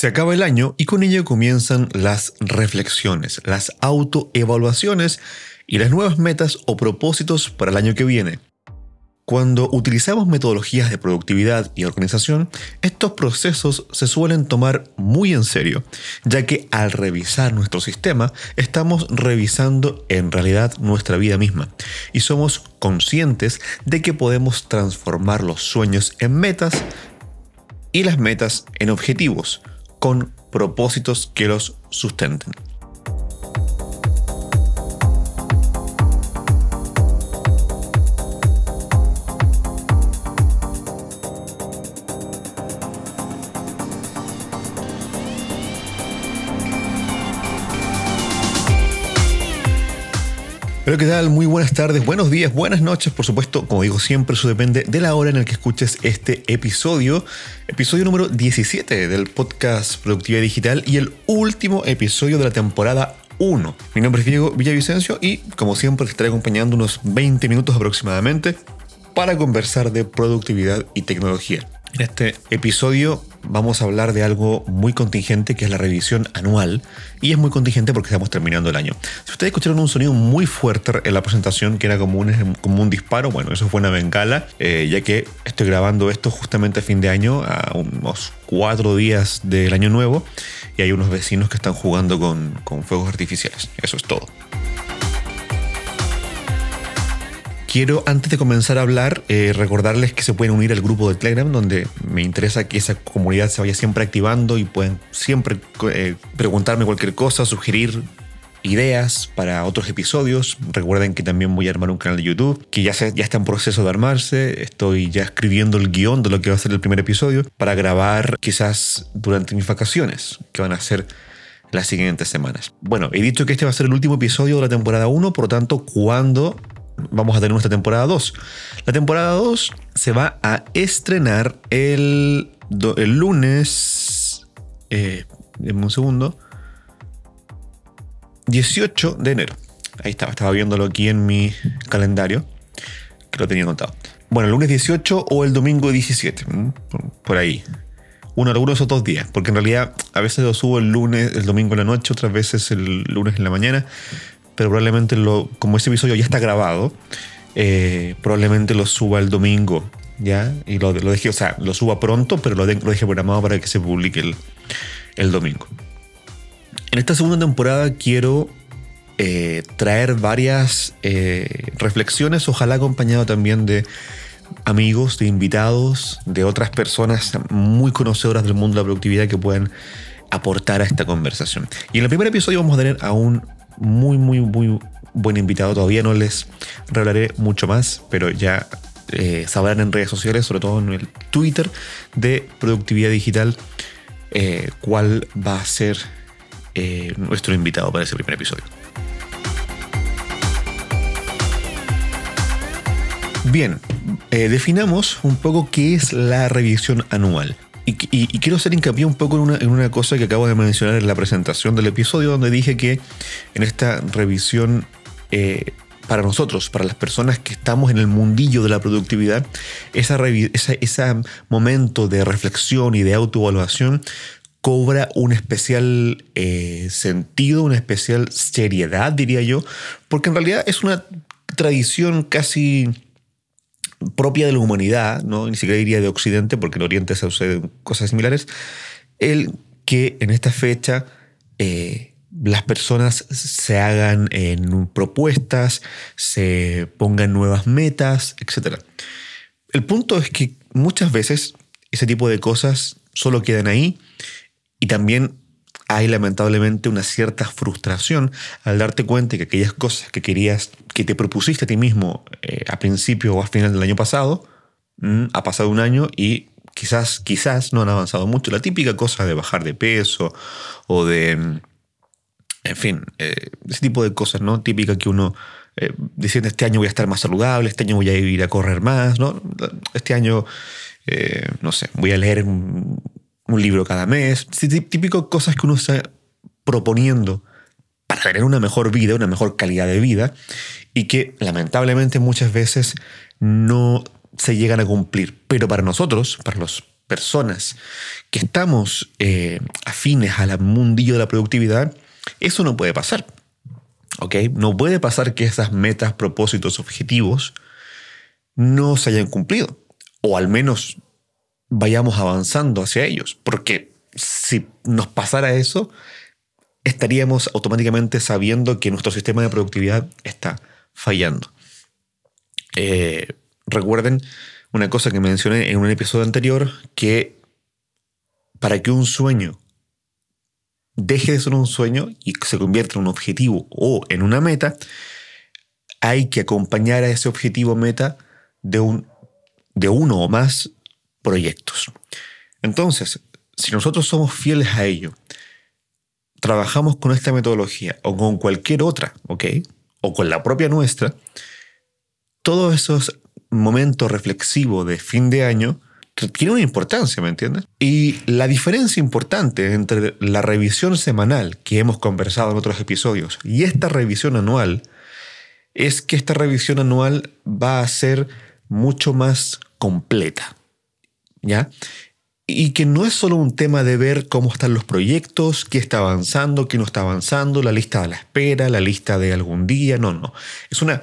Se acaba el año y con ello comienzan las reflexiones, las autoevaluaciones y las nuevas metas o propósitos para el año que viene. Cuando utilizamos metodologías de productividad y organización, estos procesos se suelen tomar muy en serio, ya que al revisar nuestro sistema estamos revisando en realidad nuestra vida misma y somos conscientes de que podemos transformar los sueños en metas y las metas en objetivos, con propósitos que los sustenten. Qué tal, muy buenas tardes, buenos días, buenas noches, por supuesto, como digo siempre, eso depende de la hora en la que escuches este episodio, episodio número 17 del podcast Productividad Digital y el último episodio de la temporada 1. Mi nombre es Diego Villavicencio y como siempre te estaré acompañando unos 20 minutos aproximadamente para conversar de productividad y tecnología. En este episodio vamos a hablar de algo muy contingente que es la revisión anual y es muy contingente porque estamos terminando el año. Si ustedes escucharon un sonido muy fuerte en la presentación que era como un, como un disparo, bueno, eso fue una bengala, eh, ya que estoy grabando esto justamente a fin de año, a unos cuatro días del año nuevo y hay unos vecinos que están jugando con, con fuegos artificiales. Eso es todo. Quiero, antes de comenzar a hablar, eh, recordarles que se pueden unir al grupo de Telegram, donde me interesa que esa comunidad se vaya siempre activando y pueden siempre eh, preguntarme cualquier cosa, sugerir ideas para otros episodios. Recuerden que también voy a armar un canal de YouTube que ya, ya está en proceso de armarse. Estoy ya escribiendo el guion de lo que va a ser el primer episodio para grabar quizás durante mis vacaciones, que van a ser las siguientes semanas. Bueno, he dicho que este va a ser el último episodio de la temporada 1, por lo tanto, cuando vamos a tener nuestra temporada 2. La temporada 2 se va a estrenar el, el lunes. Eh, un segundo. 18 de enero. Ahí estaba, estaba viéndolo aquí en mi calendario, que lo tenía anotado. Bueno, el lunes 18 o el domingo 17, por ahí. Uno, algunos de esos dos días, porque en realidad a veces lo subo el lunes, el domingo en la noche, otras veces el lunes en la mañana, pero probablemente lo, como este episodio ya está grabado, eh, probablemente lo suba el domingo, ¿ya? Y lo, lo dejé, o sea, lo suba pronto, pero lo, dejé programado para que se publique el, el domingo. En esta segunda temporada quiero eh, traer varias eh, reflexiones, ojalá acompañado también de amigos, de invitados, de otras personas muy conocedoras del mundo de la productividad que puedan aportar a esta conversación. Y en el primer episodio vamos a tener a un muy, muy, muy buen invitado. Todavía no les revelaré mucho más, pero ya eh, sabrán en redes sociales, sobre todo en el Twitter de Productividad Digital, eh, cuál va a ser eh, nuestro invitado para ese primer episodio. Bien, definamos un poco qué es la revisión anual. Y, quiero hacer hincapié un poco en una, cosa que acabo de mencionar en la presentación del episodio, donde dije que en esta revisión, eh, para nosotros, para las personas que estamos en el mundillo de la productividad, ese momento de reflexión y de autoevaluación cobra un especial eh, sentido, una especial seriedad, diría yo, porque en realidad es una tradición casi propia de la humanidad, ¿no? ni siquiera diría de Occidente, porque en Oriente se suceden cosas similares, el que en esta fecha eh, las personas se hagan propuestas, se pongan nuevas metas, etc. El punto es que muchas veces ese tipo de cosas solo quedan ahí y también hay lamentablemente una cierta frustración al darte cuenta que aquellas cosas que querías, que te propusiste a ti mismo eh, a principio o a final del año pasado, mm, ha pasado un año y quizás, quizás no han avanzado mucho. La típica cosa de bajar de peso o de, mm, en fin, eh, ese tipo de cosas, ¿no? Típica que uno eh, diciendo este año voy a estar más saludable, este año voy a ir a correr más, ¿no? Este año, no sé, voy a leer un libro cada mes, típico cosas que uno está proponiendo para tener una mejor vida, una mejor calidad de vida, y que lamentablemente muchas veces no se llegan a cumplir. Pero para nosotros, para los personas que estamos eh, afines al mundillo de la productividad, eso no puede pasar. No puede pasar que esas metas, propósitos, objetivos no se hayan cumplido. O al menos vayamos avanzando hacia ellos. Porque si nos pasara eso, estaríamos automáticamente sabiendo que nuestro sistema de productividad está fallando. Eh, recuerden una cosa que mencioné en un episodio anterior, que para que un sueño deje de ser un sueño y se convierta en un objetivo o en una meta, hay que acompañar a ese objetivo meta de, un, de uno o más proyectos. Entonces, si nosotros somos fieles a ello, trabajamos con esta metodología o con cualquier otra, ¿ok? O con la propia nuestra, todos esos momentos reflexivos de fin de año tienen una importancia, ¿me entiendes? Y la diferencia importante entre la revisión semanal que hemos conversado en otros episodios y esta revisión anual es que esta revisión anual va a ser mucho más completa, ¿ya? Y que no es solo un tema de ver cómo están los proyectos, qué está avanzando, qué no está avanzando, la lista de la espera, la lista de algún día, no, no. Es una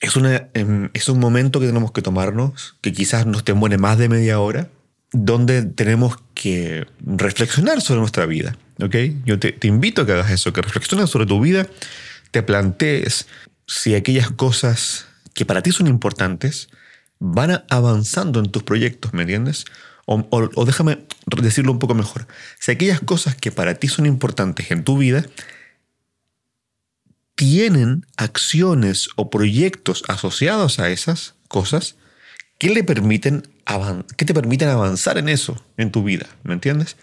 es, una, em, es un momento que tenemos que tomarnos, que quizás nos demore más de media hora, donde tenemos que reflexionar sobre nuestra vida. ¿ok? Yo te, te invito a que hagas eso, que reflexiones sobre tu vida, te plantees si aquellas cosas que para ti son importantes van avanzando en tus proyectos, ¿me entiendes? O, déjame decirlo un poco mejor. Si aquellas cosas que para ti son importantes en tu vida tienen acciones o proyectos asociados a esas cosas que, que te permiten avanzar en eso, en tu vida, ¿me entiendes?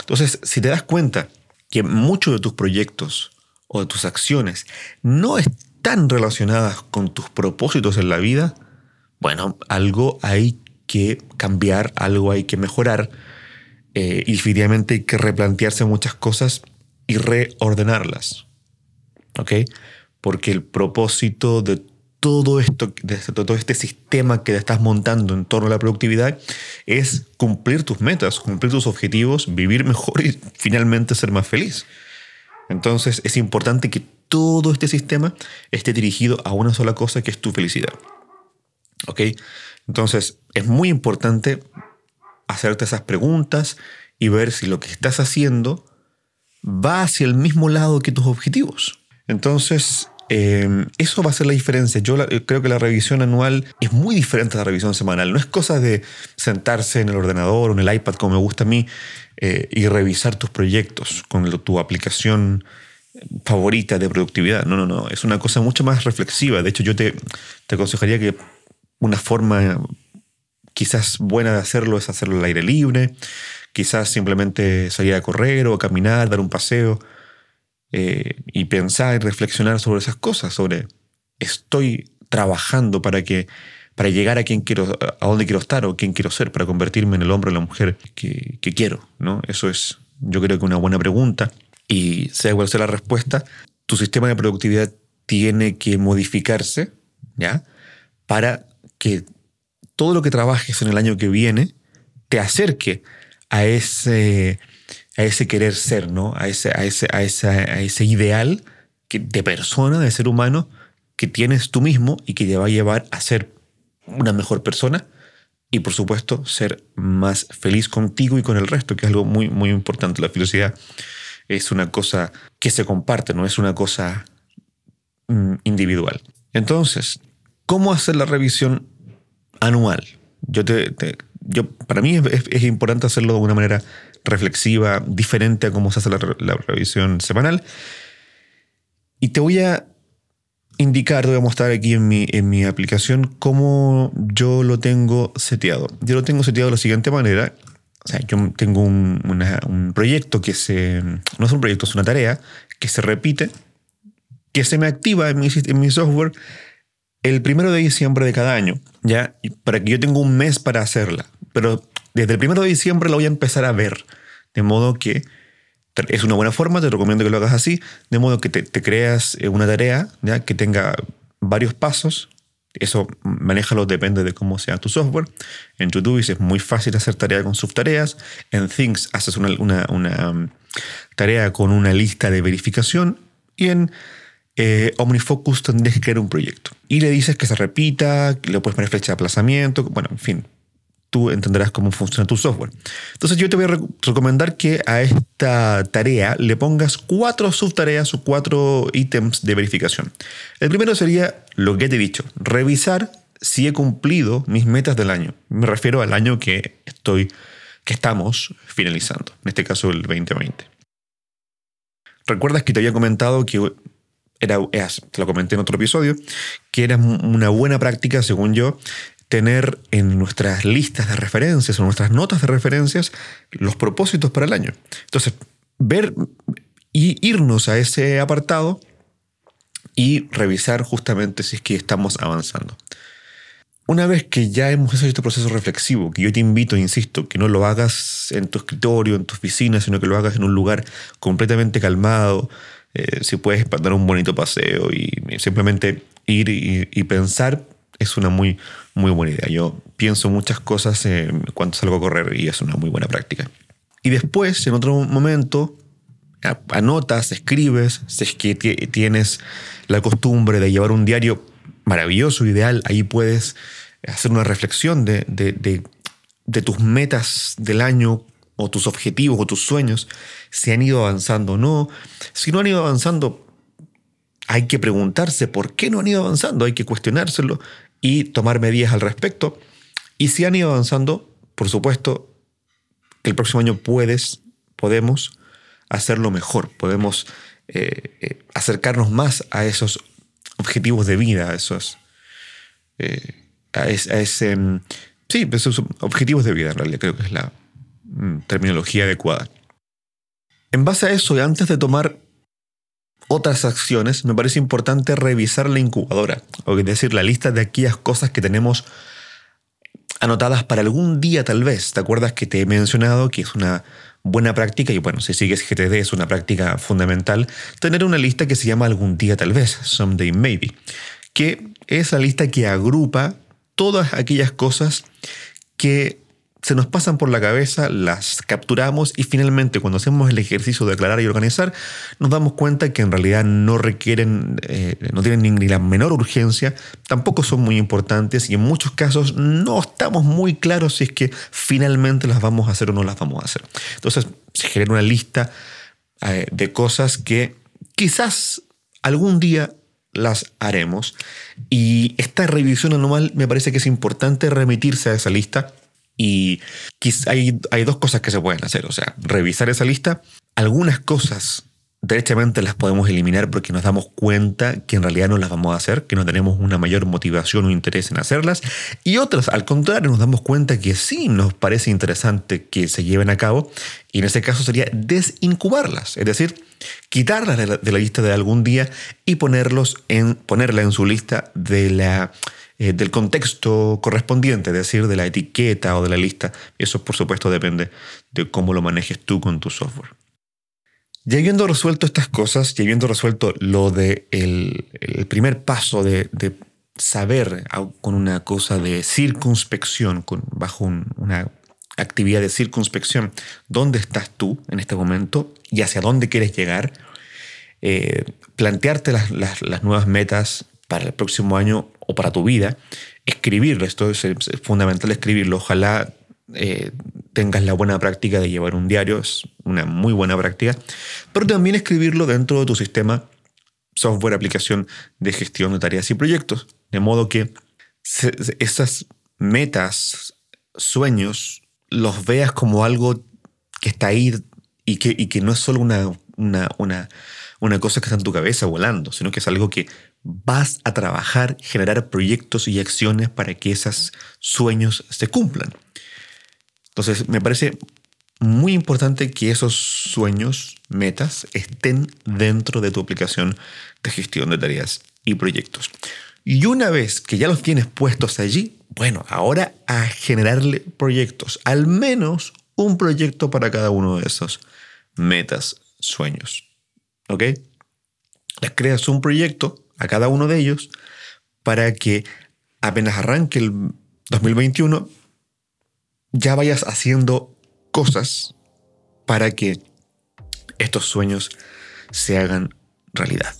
Entonces, si te das cuenta que muchos de tus proyectos o de tus acciones no están relacionadas con tus propósitos en la vida, bueno, algo hay que cambiar, algo hay que mejorar eh, y definitivamente hay que replantearse muchas cosas y reordenarlas. ¿ok? Porque el propósito de todo esto, de todo este sistema que estás montando en torno a la productividad es cumplir tus metas, cumplir tus objetivos, vivir mejor y finalmente ser más feliz. Entonces es importante que todo este sistema esté dirigido a una sola cosa que es tu felicidad. ¿Ok? Entonces es muy importante hacerte esas preguntas y ver si lo que estás haciendo va hacia el mismo lado que tus objetivos. Entonces, em, eso va a ser la diferencia. Yo creo que la revisión anual es muy diferente a la revisión semanal. No es cosa de sentarse en el ordenador o en el iPad, como me gusta a mí, eh, y revisar tus proyectos con tu aplicación favorita de productividad. No, no, no. Es una cosa mucho más reflexiva. De hecho, yo te, te aconsejaría que una forma quizás buena de hacerlo es hacerlo al aire libre. Quizás simplemente salir a correr o a caminar, dar un paseo eh, y pensar y reflexionar sobre esas cosas, sobre estoy trabajando para que para llegar a quien quiero, a dónde quiero estar o quién quiero ser, para convertirme en el hombre o la mujer que, quiero, ¿no? Eso es, yo creo que una buena pregunta. Y sea cual sea la respuesta, tu sistema de productividad tiene que modificarse, ¿ya? Para que todo lo que trabajes en el año que viene te acerque a ese a ese querer ser, ¿no? A ese, a ese, a a ese ideal que, de persona, de ser humano, que tienes tú mismo y que te va a llevar a ser una mejor persona y por supuesto ser más feliz contigo y con el resto, que es algo muy, muy importante. La felicidad es una cosa que se comparte, no es una cosa mm, individual. Entonces, ¿cómo hacer la revisión anual? Yo te, yo, para mí es, importante hacerlo de una manera reflexiva, diferente a cómo se hace la, revisión semanal. Y te voy a indicar, te voy a mostrar aquí en mi, en mi aplicación cómo yo lo tengo seteado. Yo lo tengo seteado de la siguiente manera. O sea, yo tengo un, un proyecto que se... No es un proyecto, es una tarea que se repite, que se me activa en mi, en mi software el primero de diciembre de cada año, ¿ya? Para que yo tenga un mes para hacerla. Pero desde el primero de diciembre lo voy a empezar a ver. De modo que es una buena forma, te recomiendo que lo hagas así, de modo que te, creas eh, una tarea ¿ya? que tenga varios pasos Eso, manéjalo, depende de cómo sea tu software. En Todoist es muy fácil hacer tarea con subtareas. En Things haces una, um, tarea con una lista de verificación. Y en eh, OmniFocus tendrías que crear un proyecto. Y le dices que se repita, le puedes poner flecha de aplazamiento, bueno, en fin, tú entenderás cómo funciona tu software. Entonces yo te voy a recomendar que a esta tarea le pongas cuatro subtareas o cuatro ítems de verificación. El primero sería lo que te he dicho, revisar si he cumplido mis metas del año. Me refiero al año que estoy que estamos finalizando, en este caso el 2020. ¿Recuerdas que te había comentado que era, te lo comenté en otro episodio, que era una buena práctica, según yo, tener en nuestras listas de referencias o nuestras notas de referencias los propósitos para el año. Entonces, ver y irnos a ese apartado y revisar justamente si es que estamos avanzando. Una vez que ya hemos hecho este proceso reflexivo, que yo te invito, insisto, que no lo hagas en tu escritorio, en tu oficina, sino que lo hagas en un lugar completamente calmado, eh, si puedes dar un bonito paseo y simplemente ir y pensar es una muy, muy buena idea. Yo pienso muchas cosas eh, cuando salgo a correr y es una muy buena práctica. Y después, en otro momento, anotas, escribes, si es que tienes la costumbre de llevar un diario maravilloso, ideal, ahí puedes hacer una reflexión de, de, tus metas del año o tus objetivos o tus sueños, si han ido avanzando o no. Si no han ido avanzando, hay que preguntarse por qué no han ido avanzando, hay que cuestionárselo y tomar medidas al respecto. Y si han ido avanzando, por supuesto, el próximo año puedes, podemos hacerlo mejor, podemos eh, eh, acercarnos más a esos objetivos de vida, a esos, eh, a, ese, mm, sí, esos objetivos de vida en realidad creo que es la terminología adecuada. En base a eso, y antes de tomar otras acciones, me parece importante revisar la incubadora, o es decir, la lista de aquellas cosas que tenemos anotadas para algún día tal vez. ¿Te acuerdas que te he mencionado que es una buena práctica, y bueno, si sigues GTD es una práctica fundamental, tener una lista que se llama algún día tal vez, someday maybe, que es la lista que agrupa todas aquellas cosas que se nos pasan por la cabeza, las capturamos y finalmente cuando hacemos el ejercicio de aclarar y organizar, nos damos cuenta que en realidad no requieren, eh, no tienen ni la menor urgencia, tampoco son muy importantes y en muchos casos no estamos muy claros si es que finalmente las vamos a hacer o no las vamos a hacer. Entonces se genera una lista eh, de cosas que quizás algún día las haremos y esta revisión anual me parece que es importante remitirse a esa lista y hay, hay dos cosas que se pueden hacer, o sea, revisar esa lista. Algunas cosas derechamente las podemos eliminar porque nos damos cuenta que en realidad no las vamos a hacer, que no tenemos una mayor motivación o interés en hacerlas. Y otras, al contrario, nos damos cuenta que sí nos parece interesante que se lleven a cabo. Y en ese caso sería desincubarlas, es decir, quitarlas de la, de la lista de algún día y ponerlos en, ponerla en su lista de la eh, del contexto correspondiente, es decir, de la etiqueta o de la lista. Eso, por supuesto, depende de cómo lo manejes tú con tu software. Ya habiendo resuelto estas cosas, ya habiendo resuelto lo de el, primer paso de, saber con una cosa de circunspección, con, bajo una actividad de circunspección, dónde estás tú en este momento y hacia dónde quieres llegar, eh, plantearte las, nuevas metas para el próximo año o para tu vida, escribirlo. Esto es, fundamental escribirlo. Ojalá eh, tengas la buena práctica de llevar un diario, es una muy buena práctica, pero también escribirlo dentro de tu sistema software, aplicación de gestión de tareas y proyectos, de modo que esas metas, sueños, los veas como algo que está ahí y que, y que no es solo una, una, una, una cosa que está en tu cabeza volando, sino que es algo que vas a trabajar, generar proyectos y acciones para que esos sueños se cumplan. Entonces, me parece muy importante que esos sueños, metas, estén dentro de tu aplicación de gestión de tareas y proyectos. Y una vez que ya los tienes puestos allí, bueno, ahora a generarle proyectos, al menos un proyecto para cada uno de esos metas, sueños. ¿Ok? Les creas un proyecto a cada uno de ellos para que apenas arranque el 2021, ya vayas haciendo cosas para que estos sueños se hagan realidad.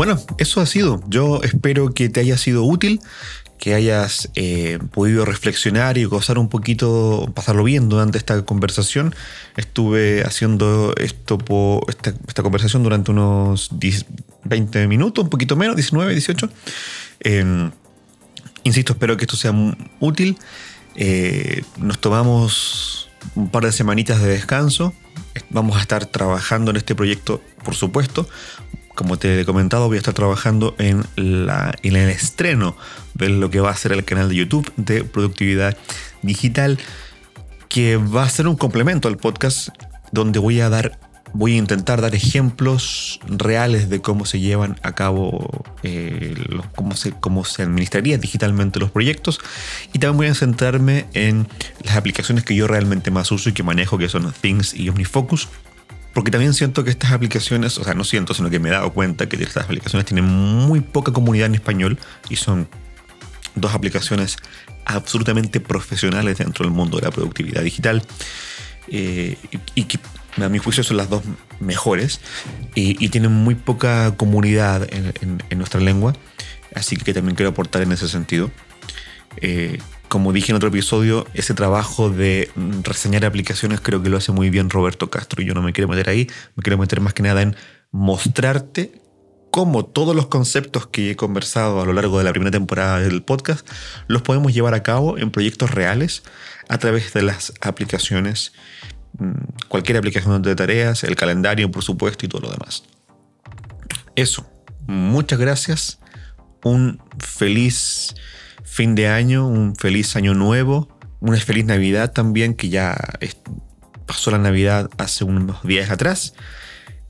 Bueno, eso ha sido. Yo espero que te haya sido útil, que hayas eh, podido reflexionar y gozar un poquito, pasarlo bien durante esta conversación. Estuve haciendo esto esta, conversación durante unos 20 minutos, un poquito menos, 19, 18. Em, insisto, espero que esto sea útil. Eh, nos tomamos un par de semanitas de descanso. Vamos a estar trabajando en este proyecto, por supuesto como te he comentado, voy a estar trabajando en, el estreno de lo que va a ser el canal de YouTube de productividad digital, que va a ser un complemento al podcast donde voy a dar voy a intentar dar ejemplos reales de cómo se llevan a cabo, eh, cómo, se, cómo se administraría digitalmente los proyectos. Y también voy a centrarme en las aplicaciones que yo realmente más uso y que manejo, que son Things y OmniFocus. Porque también siento que estas aplicaciones, o sea, no siento, sino que me he dado cuenta que estas aplicaciones tienen muy poca comunidad en español y son dos aplicaciones absolutamente profesionales dentro del mundo de la productividad digital eh, y, que a mi juicio son las dos mejores y, tienen muy poca comunidad en, nuestra lengua, así que también quiero aportar en ese sentido. Eh, como dije en otro episodio, ese trabajo de reseñar aplicaciones creo que lo hace muy bien Roberto Castro. Yo no me quiero meter ahí, me quiero meter más que nada en mostrarte cómo todos los conceptos que he conversado a lo largo de la primera temporada del podcast los podemos llevar a cabo en proyectos reales a través de las aplicaciones, mm, cualquier aplicación de tareas, el calendario por supuesto y todo lo demás. Eso, muchas gracias, un feliz fin de año, un feliz año nuevo, una feliz Navidad también, que ya pasó la Navidad hace unos días atrás.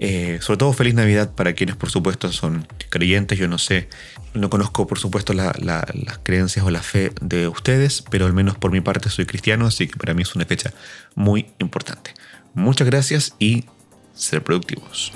Eh, sobre todo feliz Navidad para quienes por supuesto son creyentes. Yo no sé, no conozco por supuesto las creencias o la fe de ustedes, pero al menos por mi parte soy cristiano, así que para mí es una fecha muy importante. Muchas gracias y ser productivos.